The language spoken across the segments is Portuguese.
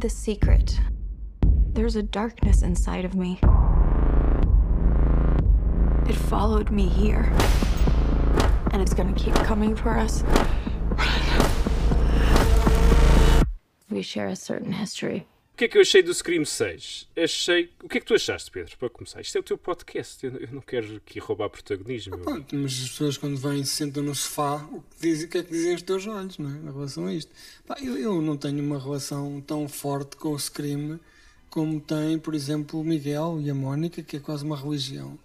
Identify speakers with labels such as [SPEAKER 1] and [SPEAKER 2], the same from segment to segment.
[SPEAKER 1] This secret. There's a darkness inside of me. It followed me here. And it's gonna keep coming for us. We share a certain history.
[SPEAKER 2] O que é que eu achei do Scream 6? Achei. O que é que tu achaste, Pedro, para começar? Isto é o teu podcast, eu não quero aqui roubar protagonismo. eu-
[SPEAKER 3] Pronto, mas as pessoas quando vêm e se sentam no sofá, o que, dizem, o que é que dizem os teus olhos, não é? Em relação a isto. Pá, eu, eu não tenho uma relação tão forte com o Scream como tem, por exemplo, o Miguel e a Mónica, que é quase uma religião.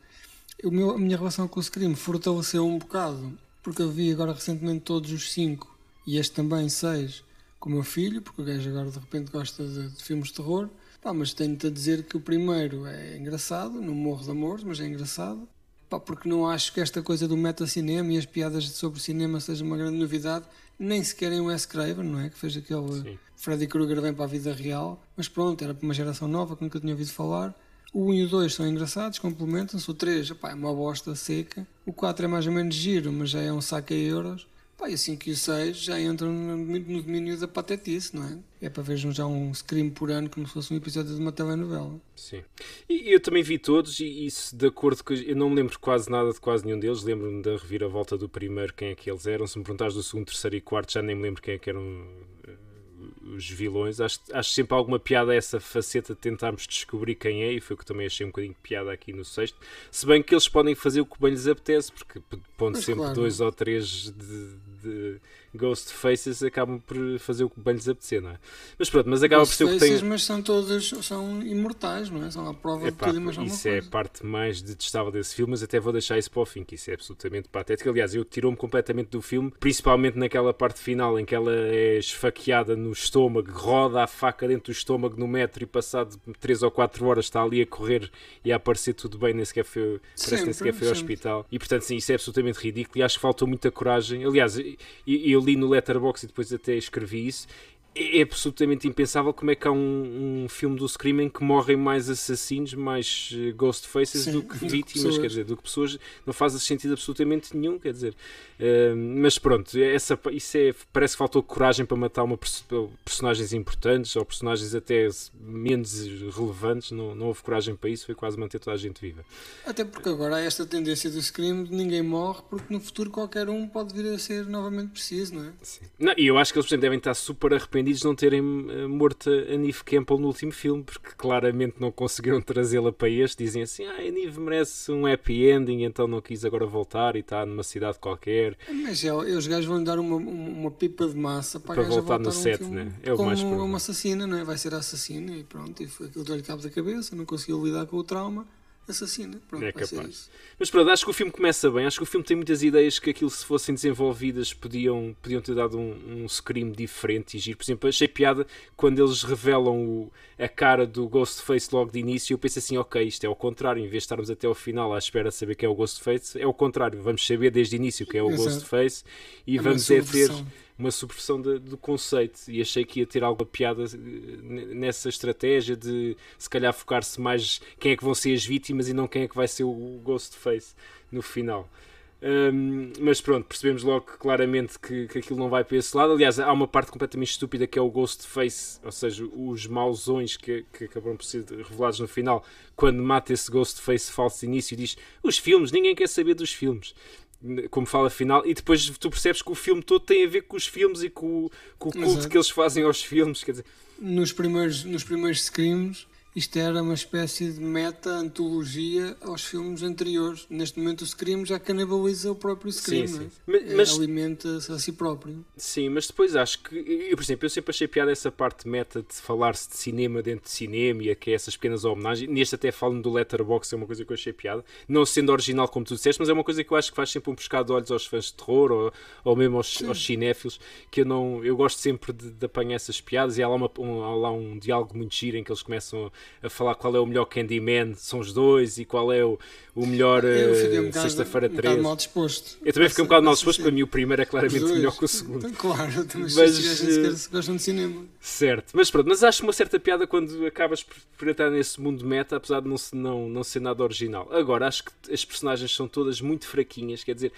[SPEAKER 3] O meu, a minha relação com o Scream fortaleceu um bocado, porque eu vi agora recentemente todos os cinco, e este também seis, com o meu filho, porque o gajo agora de repente gosta de, de filmes de terror. Pá, mas tenho-te a dizer que o primeiro é engraçado, não morro de amores, mas é engraçado. Pá, porque não acho que esta coisa do meta-cinema e as piadas sobre cinema seja uma grande novidade, nem sequer em Wes Craven, não é? Que fez aquele
[SPEAKER 2] Sim.
[SPEAKER 3] Freddy Krueger vem para a vida real, mas pronto, era para uma geração nova que nunca tinha ouvido falar. O 1 e o 2 são engraçados, complementam-se. O 3 epá, é uma bosta seca. O 4 é mais ou menos giro, mas já é um saco a euros. Pá, e assim que o 6 já entram no, no domínio da patetice, não é? É para ver já um scream por ano como se fosse um episódio de uma telenovela.
[SPEAKER 2] Sim. E eu também vi todos, e isso de acordo com. Eu não me lembro quase nada de quase nenhum deles. Lembro-me da reviravolta do primeiro, quem é que eles eram. Se me perguntares do segundo, terceiro e quarto, já nem me lembro quem é que eram eh, os vilões. Acho, acho sempre alguma piada essa faceta de tentarmos descobrir quem é, e foi o que também achei um bocadinho de piada aqui no sexto. Se bem que eles podem fazer o que bem lhes apetece, porque pondo
[SPEAKER 3] Mas
[SPEAKER 2] sempre
[SPEAKER 3] claro.
[SPEAKER 2] dois ou três de, de Ghost Faces, acabam por fazer o que bem lhes apetecer, não é? Mas pronto, mas acaba por ser o que tem.
[SPEAKER 3] Faces, mas são todos são imortais, não é? São a prova
[SPEAKER 2] Epá,
[SPEAKER 3] de tudo e mais alguma
[SPEAKER 2] isso é a parte mais detestável desse filme, mas até vou deixar isso para o fim, que isso é absolutamente patético. Aliás, eu tirou-me completamente do filme, principalmente naquela parte final em que ela é esfaqueada no estômago, roda a faca dentro do estômago no metro e passado 3 ou 4 horas está ali a correr e a aparecer tudo bem, nem sequer foi, parece nem sequer foi ao hospital. E portanto, sim, isso é absolutamente ridículo e acho que faltou muita coragem. Aliás, eu li no Letterboxd e depois até escrevi isso. É absolutamente impensável como é que há um, um filme do Scream em que morrem mais assassinos, mais eh, ghost faces
[SPEAKER 3] Sim,
[SPEAKER 2] do que
[SPEAKER 3] que
[SPEAKER 2] vítimas,
[SPEAKER 3] pessoas.
[SPEAKER 2] quer dizer, do que pessoas, não faz sentido absolutamente nenhum, quer dizer. Eh, mas pronto, essa, isso é, parece que faltou coragem para matar uma perso- personagens importantes ou personagens até menos relevantes, não, não houve coragem para isso, foi quase manter toda a gente viva.
[SPEAKER 3] Até porque agora há esta tendência do scream de ninguém morre, porque no futuro qualquer um pode vir a ser novamente preciso, não é?
[SPEAKER 2] Não, e eu acho que eles portanto, devem estar super arrependidos não terem eh, morto a Neve Campbell no último filme, porque claramente não conseguiram trazê-la para este. Dizem assim: ah, a Neve merece um happy ending, então não quis agora voltar e está numa cidade qualquer.
[SPEAKER 3] Mas é, os gajos vão lhe dar uma, uma, pipa de massa para,
[SPEAKER 2] Para voltar no
[SPEAKER 3] voltar um
[SPEAKER 2] set,
[SPEAKER 3] filme
[SPEAKER 2] né? É o
[SPEAKER 3] como
[SPEAKER 2] mais provável.
[SPEAKER 3] uma assassina, não é? Vai ser assassina e pronto, e foi aquilo deu-lhe cabo da cabeça, não conseguiu lidar com o trauma, assassina, pronto,
[SPEAKER 2] É capaz. Mas pronto, acho que o filme começa bem. Acho que o filme tem muitas ideias que aquilo, se fossem desenvolvidas, podiam, podiam ter dado um, um scream diferente e giro. Por exemplo, achei piada quando eles revelam o- a cara do Ghostface logo de início. Eu pensei assim, ok, isto é ao contrário. Em vez de estarmos até ao final à espera de saber quem é o Ghostface, é o contrário. Vamos saber desde o início quem é o
[SPEAKER 3] Exato.
[SPEAKER 2] Ghostface e
[SPEAKER 3] É
[SPEAKER 2] vamos é ter. Uma subversão de- do conceito e achei que ia ter alguma piada eh, nessa estratégia de se calhar focar-se mais quem é que vão ser as vítimas e não quem é que vai ser o Ghostface no final. Hum, mas pronto, percebemos logo claramente que, que aquilo não vai para esse lado. Aliás, há uma parte completamente estúpida que é o Ghostface, ou seja, os mausões que, que acabam por ser revelados no final, quando mata esse Ghostface falso de início e diz os filmes, ninguém quer saber dos filmes como fala final, e depois tu percebes que o filme todo tem a ver com os filmes e com, o- com o culto
[SPEAKER 3] Exato.
[SPEAKER 2] que eles fazem aos filmes. Quer dizer,
[SPEAKER 3] Nos primeiros, nos primeiros screams, isto era uma espécie de meta-antologia aos filmes anteriores. Neste momento o Scream já canibaliza o próprio Scream,
[SPEAKER 2] Sim,
[SPEAKER 3] é?
[SPEAKER 2] sim. Mas-
[SPEAKER 3] É,
[SPEAKER 2] mas-
[SPEAKER 3] Alimenta-se a si próprio.
[SPEAKER 2] Sim, mas depois acho que, eu, por exemplo, eu sempre achei piada essa parte meta de falar-se de cinema dentro de cinema e que é essas pequenas homenagens. Neste até falo do Letterboxd, é uma coisa que eu achei piada. Não sendo original como tu disseste, mas é uma coisa que eu acho que faz sempre um pescado de olhos aos fãs de terror ou, ou mesmo aos, aos cinéfilos, que eu não, eu gosto sempre de, de apanhar essas piadas e há lá, uma- um, há lá um diálogo muito giro em que eles começam a falar qual é o melhor Candyman, são os dois, e qual é o, o melhor
[SPEAKER 3] um bocado,
[SPEAKER 2] Sexta-feira
[SPEAKER 3] um bocado
[SPEAKER 2] 13.
[SPEAKER 3] mal disposto.
[SPEAKER 2] Eu também fiquei um bocado mal disposto, para mim o primeiro é claramente melhor que o segundo.
[SPEAKER 3] Então, claro, mas,
[SPEAKER 2] eh,
[SPEAKER 3] se gostam de cinema.
[SPEAKER 2] Certo, mas pronto, mas acho uma certa piada quando acabas por, por entrar nesse mundo meta, apesar de não, não, não ser nada original. Agora, acho que as personagens são todas muito fraquinhas, quer dizer,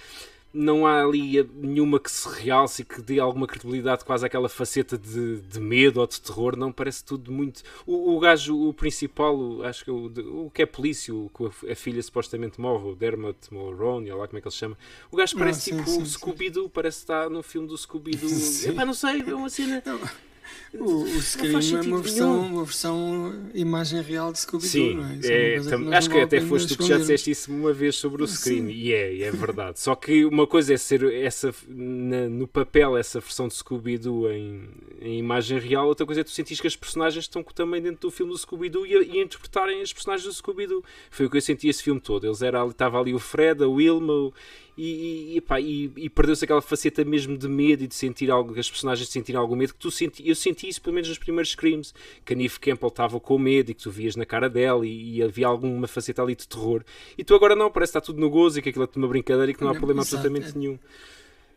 [SPEAKER 2] não há ali nenhuma que se realce e que dê alguma credibilidade quase àquela faceta de, de medo ou de terror, não, parece tudo muito... O, o gajo, o principal, o, acho que é o, o que é polício, que a filha supostamente morre, o Dermot Mulroney, ou lá como é que ele se chama, o gajo parece
[SPEAKER 3] Ah, sim,
[SPEAKER 2] tipo
[SPEAKER 3] sim,
[SPEAKER 2] Scooby-Doo, parece estar no filme do Scooby-Doo. Não sei, é uma cena...
[SPEAKER 3] O, o Scream é uma versão,
[SPEAKER 2] nenhum.
[SPEAKER 3] uma versão imagem real de Scooby-Doo,
[SPEAKER 2] Sim,
[SPEAKER 3] não é?
[SPEAKER 2] É, tam-
[SPEAKER 3] nós
[SPEAKER 2] acho que até foste tu que já disseste isso uma vez sobre o Scream,
[SPEAKER 3] Sim.
[SPEAKER 2] e é, é verdade. Só que uma coisa é ser essa, na- no papel essa versão de Scooby-Doo em, em imagem real, outra coisa é tu sentir que as personagens estão também dentro do filme do Scooby-Doo e, a- e interpretarem as personagens do Scooby-Doo. Foi o que eu senti esse filme todo. Eles era, ali- estava ali o Fred, a Wilma, o- e, e, epá, e- e perdeu-se aquela faceta mesmo de medo e de sentir algo, as personagens sentirem algum medo que tu senti, eu senti isso pelo menos nos primeiros Screams, que a Neve Campbell estava com medo e que tu vias na cara dela e, e havia alguma faceta ali de terror. E tu agora não, parece que está tudo no gozo e que aquilo é tudo uma brincadeira e que não há
[SPEAKER 3] É,
[SPEAKER 2] problema
[SPEAKER 3] exato,
[SPEAKER 2] absolutamente
[SPEAKER 3] é-
[SPEAKER 2] nenhum.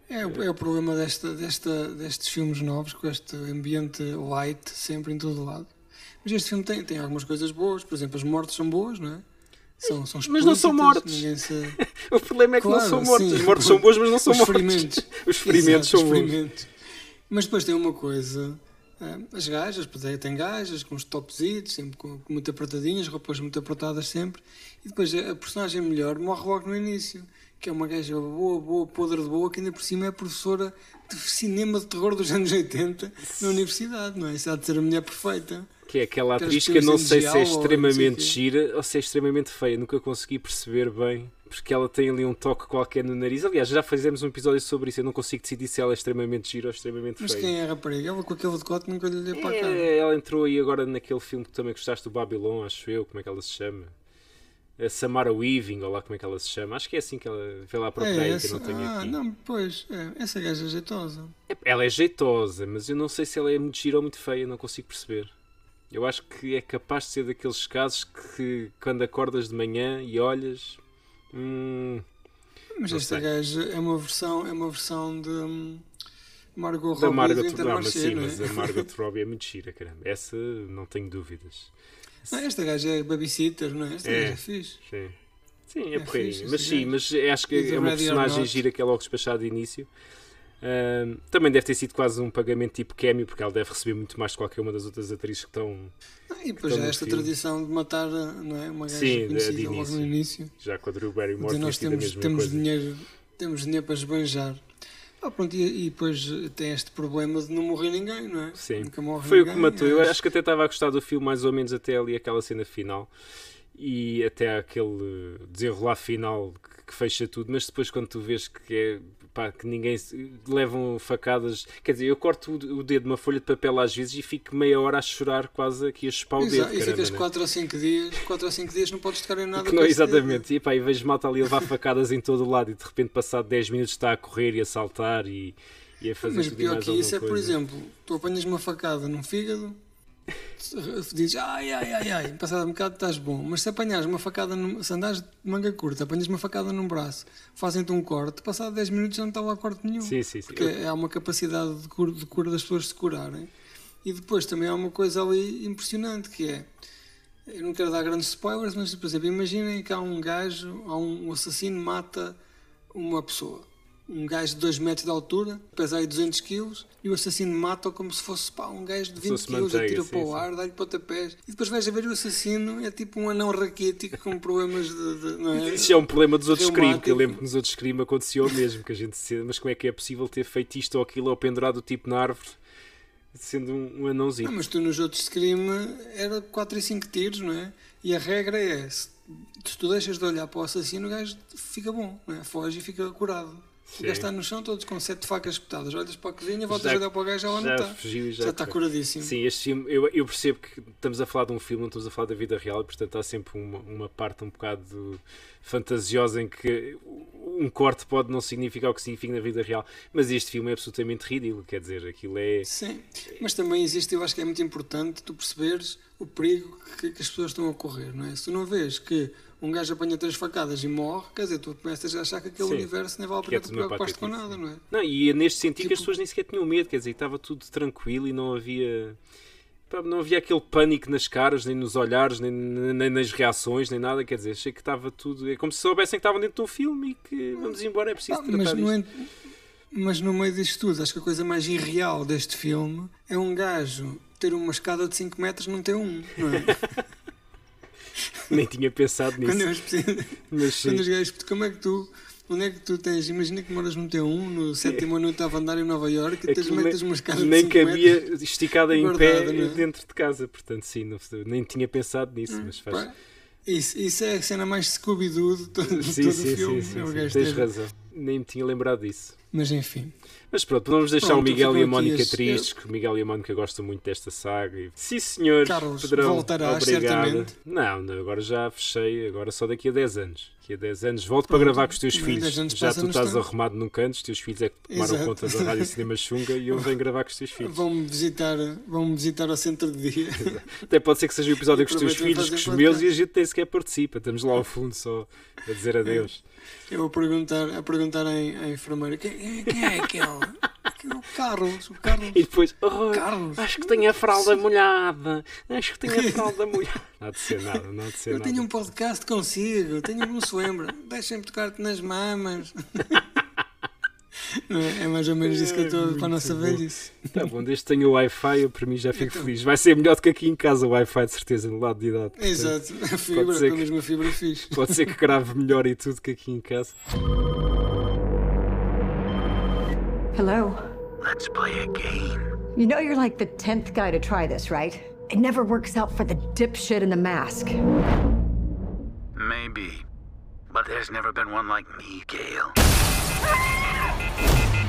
[SPEAKER 3] É, o- é o problema desta, desta, destes filmes novos, com este ambiente light sempre em todo lado. Mas este filme tem, tem algumas coisas boas, por exemplo, as mortes são boas, não é? São, são
[SPEAKER 2] Mas não são.
[SPEAKER 3] Ninguém se...
[SPEAKER 2] O problema é que não
[SPEAKER 3] Claro,
[SPEAKER 2] são mortos.
[SPEAKER 3] sim.
[SPEAKER 2] As mortes são boas, mas não são
[SPEAKER 3] Os
[SPEAKER 2] mortos.
[SPEAKER 3] ferimentos.
[SPEAKER 2] Os ferimentos
[SPEAKER 3] Exato,
[SPEAKER 2] são
[SPEAKER 3] os
[SPEAKER 2] bons.
[SPEAKER 3] Mas depois tem uma coisa. ah, As gajas, é, tem gajas com os topsitos, sempre com, com muito apertadinhas, roupas muito apertadas sempre. E depois a a personagem melhor morre logo no início, que é uma gaja boa, boa, podre de boa, que ainda por cima é professora de cinema de terror dos anos 80 na universidade, não é? Isso há de ser a mulher perfeita.
[SPEAKER 2] Que é aquela atriz que eu não sei se é extremamente gira ou se é extremamente feia. Nunca consegui perceber bem. Porque ela tem ali um toque qualquer no nariz. Aliás, já fizemos um episódio sobre isso. Eu não consigo decidir se ela é extremamente gira ou extremamente
[SPEAKER 3] Mas
[SPEAKER 2] feia.
[SPEAKER 3] quem é a rapariga? Ela com aquele decote nunca lhe deu para a cara.
[SPEAKER 2] É, ela entrou aí agora naquele filme que também gostaste do Babylon, acho eu. Como é que ela se chama? A Samara Weaving, ou lá como é que ela se chama. Acho que é assim que ela vê lá para
[SPEAKER 3] É
[SPEAKER 2] aí, que eu
[SPEAKER 3] essa?
[SPEAKER 2] não tenho
[SPEAKER 3] Ah,
[SPEAKER 2] aqui.
[SPEAKER 3] não, pois, é, essa gaja é jeitosa.
[SPEAKER 2] Ela é jeitosa, mas eu não sei se ela é muito gira ou muito feia, não consigo perceber. Eu acho que é capaz de ser daqueles casos que quando acordas de manhã e olhas. Hum,
[SPEAKER 3] Mas esta gaja é uma versão, é uma versão de hum, Margot
[SPEAKER 2] da
[SPEAKER 3] Robbie
[SPEAKER 2] Margot
[SPEAKER 3] do
[SPEAKER 2] Robbie, sim,
[SPEAKER 3] é?
[SPEAKER 2] mas a Margot Robbie é muito gira, caramba. Essa não tenho dúvidas.
[SPEAKER 3] Não, esta gaja é babysitter, não é? Esta
[SPEAKER 2] É.
[SPEAKER 3] gaja é fixe.
[SPEAKER 2] Sim, sim é,
[SPEAKER 3] É
[SPEAKER 2] porreirinha. Mas sim, mas acho que é uma personagem gira que é logo despachada de início. Também deve ter sido quase um pagamento tipo cameo, porque ela deve receber muito mais de qualquer uma das outras atrizes que estão
[SPEAKER 3] Ah, e depois há
[SPEAKER 2] no
[SPEAKER 3] esta
[SPEAKER 2] filme.
[SPEAKER 3] tradição de matar não é? uma gaja
[SPEAKER 2] Sim, de-
[SPEAKER 3] conhecida
[SPEAKER 2] de
[SPEAKER 3] logo no
[SPEAKER 2] início. já com a Drew Barrymore.
[SPEAKER 3] Nós temos, temos,
[SPEAKER 2] coisa.
[SPEAKER 3] dinheiro, temos dinheiro para esbanjar. Ah, pronto, e, e depois tem este problema de não morrer ninguém, não é?
[SPEAKER 2] Sim.
[SPEAKER 3] Nunca morre
[SPEAKER 2] Foi o que
[SPEAKER 3] ninguém,
[SPEAKER 2] matou. Eu
[SPEAKER 3] acho-
[SPEAKER 2] acho que até estava a gostar do filme mais ou menos até ali aquela cena final e até aquele desenrolar final que, que fecha tudo, mas depois quando tu vês que é pá, que ninguém se- levam facadas, quer dizer, eu corto o, o dedo de uma folha de papel às vezes e fico meia hora a chorar quase aqui a chupar o dedo.
[SPEAKER 3] Exato, e
[SPEAKER 2] caramba,
[SPEAKER 3] ficas
[SPEAKER 2] né?
[SPEAKER 3] 4 ou 5 dias, 4 ou 5 dias não podes tocar em nada
[SPEAKER 2] não,
[SPEAKER 3] dedo.
[SPEAKER 2] exatamente, e, pá, e vejo malta ali a levar facadas em todo o lado e de repente passado 10 minutos está a correr e a saltar e, e a fazer
[SPEAKER 3] Mas pior
[SPEAKER 2] mais
[SPEAKER 3] que isso é, por
[SPEAKER 2] coisa.
[SPEAKER 3] exemplo, tu apanhas uma facada num fígado, dizes ai, ai, ai, ai, passado um bocado estás bom. Mas se apanhares uma facada, num, se andares de manga curta, apanhas uma facada num braço, fazem-te um corte, passado 10 minutos já não está lá corte nenhum.
[SPEAKER 2] Sim, sim, sim.
[SPEAKER 3] Porque há uma capacidade de cura, de cura das pessoas se curarem. E depois também há uma coisa ali impressionante que é. Eu não quero dar grandes spoilers, mas por exemplo, imaginem que há um gajo, há um, um assassino mata uma pessoa. Um gajo de 2 metros de altura, pesa aí 200 quilos, e o assassino mata-o como se fosse pá, um gajo de 20
[SPEAKER 2] fosse
[SPEAKER 3] quilos, atira
[SPEAKER 2] sim,
[SPEAKER 3] para o ar, dá-lhe pontapés. E depois vais a ver o assassino, é tipo um anão raquítico com problemas de. de- não é?
[SPEAKER 2] Isso é um problema dos outros Scream, que eu lembro que nos outros Scream aconteceu o mesmo, que a gente se... mas como é que é possível ter feito isto ou aquilo ou pendurado tipo na árvore, sendo um, um anãozinho?
[SPEAKER 3] Ah, mas tu nos outros Scream era 4 e 5 tiros, não é? E a regra é: se tu deixas de olhar para o assassino, o gajo fica bom, não é? Foge e fica curado. O
[SPEAKER 2] Sim.
[SPEAKER 3] gajo está no chão, todos com sete facas espetadas. Olhas para a cozinha, voltas
[SPEAKER 2] Já-
[SPEAKER 3] a olhar para o gajo, já lá não está.
[SPEAKER 2] fugiu já,
[SPEAKER 3] Já está curadíssimo.
[SPEAKER 2] Sim, este filme, eu, eu percebo que estamos a falar de um filme, não estamos a falar da vida real, e portanto há sempre uma, uma parte um bocado fantasiosa em que um corte pode não significar o que significa na vida real, mas este filme é absolutamente ridículo, quer dizer, aquilo é.
[SPEAKER 3] Sim, mas também existe, eu acho que é muito importante tu perceberes o perigo que, que as pessoas estão a correr, não é? Se tu não vês que um gajo apanha três facadas e morre, quer dizer, tu começas a achar que aquele
[SPEAKER 2] Sim.
[SPEAKER 3] universo nem vale a
[SPEAKER 2] é
[SPEAKER 3] pena
[SPEAKER 2] tudo uma
[SPEAKER 3] preocupaste com nada, não é?
[SPEAKER 2] Não, e é neste sentido que as
[SPEAKER 3] Tipo-
[SPEAKER 2] pessoas nem sequer tinham medo, quer dizer, estava tudo tranquilo e não havia. Não havia aquele pânico nas caras, nem nos olhares, nem, nem nas reações, nem nada. Quer dizer, achei que estava tudo. É como se soubessem que estavam dentro de um filme e que vamos embora, é preciso
[SPEAKER 3] Ah,
[SPEAKER 2] tratar
[SPEAKER 3] mas, mas no meio disto tudo, acho que a coisa mais irreal deste filme é um gajo ter uma escada de 5 metros não ter um, não é?
[SPEAKER 2] Nem tinha pensado nisso.
[SPEAKER 3] Quando, eu
[SPEAKER 2] Mas sim.
[SPEAKER 3] quando os gajos, como é que tu, onde é que tu tens, imagina que moras no T1, no sétimo ou no oitavo andar em Nova Iorque e tens,
[SPEAKER 2] Aquilo
[SPEAKER 3] metes uma escada de
[SPEAKER 2] nem
[SPEAKER 3] 5
[SPEAKER 2] cabia
[SPEAKER 3] metros.
[SPEAKER 2] esticada em
[SPEAKER 3] Guardada,
[SPEAKER 2] pé
[SPEAKER 3] é?
[SPEAKER 2] dentro de casa, portanto, sim, não- nem tinha pensado nisso, mas faz.
[SPEAKER 3] Pá, Isso, isso é a cena mais Scooby-Doo de todo,
[SPEAKER 2] Sim,
[SPEAKER 3] todo
[SPEAKER 2] sim,
[SPEAKER 3] o filme.
[SPEAKER 2] sim, sim,
[SPEAKER 3] é
[SPEAKER 2] sim,
[SPEAKER 3] gajo
[SPEAKER 2] tens razão. Nem me tinha lembrado disso.
[SPEAKER 3] Mas enfim,
[SPEAKER 2] Mas pronto, vamos deixar
[SPEAKER 3] Pronto,
[SPEAKER 2] o Miguel e a Mónica tristes, que o Miguel e a Mónica gostam muito desta saga. Sim, senhor.
[SPEAKER 3] Carlos,
[SPEAKER 2] Pedrão,
[SPEAKER 3] voltarás,
[SPEAKER 2] obrigado.
[SPEAKER 3] certamente.
[SPEAKER 2] Não, não, agora já fechei, agora só daqui a 10 anos. Daqui a 10 anos volto para gravar com os teus filhos.
[SPEAKER 3] 10 anos
[SPEAKER 2] Já tu estás
[SPEAKER 3] tanto.
[SPEAKER 2] arrumado num canto, os teus filhos é que tomaram
[SPEAKER 3] Exato.
[SPEAKER 2] conta da Rádio Cinema Xunga e eu venho gravar com os teus filhos.
[SPEAKER 3] vão-me visitar, vão visitar ao centro de dia.
[SPEAKER 2] Até pode ser que seja o episódio com os teus filhos, com os meus, e a gente nem sequer participa. Estamos lá ao fundo só a dizer adeus.
[SPEAKER 3] Eu vou perguntar, a perguntar à, à enfermeira quem, quem é aquele? Aquele é o Carlos, o Carlos.
[SPEAKER 2] E depois, oh,
[SPEAKER 3] Carlos.
[SPEAKER 2] acho que tenho a fralda molhada. Acho que tenho a fralda molhada. Não há de ser nada, não há de ser
[SPEAKER 3] Eu
[SPEAKER 2] nada.
[SPEAKER 3] tenho um podcast consigo, tenho um se lembra. Deixem-me tocar-te nas mamas. Não é? É mais ou menos isso que eu estou para a
[SPEAKER 2] bom.
[SPEAKER 3] velhice.
[SPEAKER 2] Tá bom, desde que tenha o Wi-Fi, eu para mim já fico
[SPEAKER 3] Então.
[SPEAKER 2] feliz. Vai ser melhor do que aqui em casa o Wi-Fi, de certeza, no lado de idade. Portanto,
[SPEAKER 3] Exato, a fibra, menos uma fibra fixe.
[SPEAKER 2] Pode ser que grave melhor e tudo que aqui em casa.
[SPEAKER 4] Hello.
[SPEAKER 5] Let's play a game.
[SPEAKER 4] You know you're like the 10th guy to try this, right? It never works out for the dipshit in the mask.
[SPEAKER 5] Maybe. But there's never been one like me, Gale.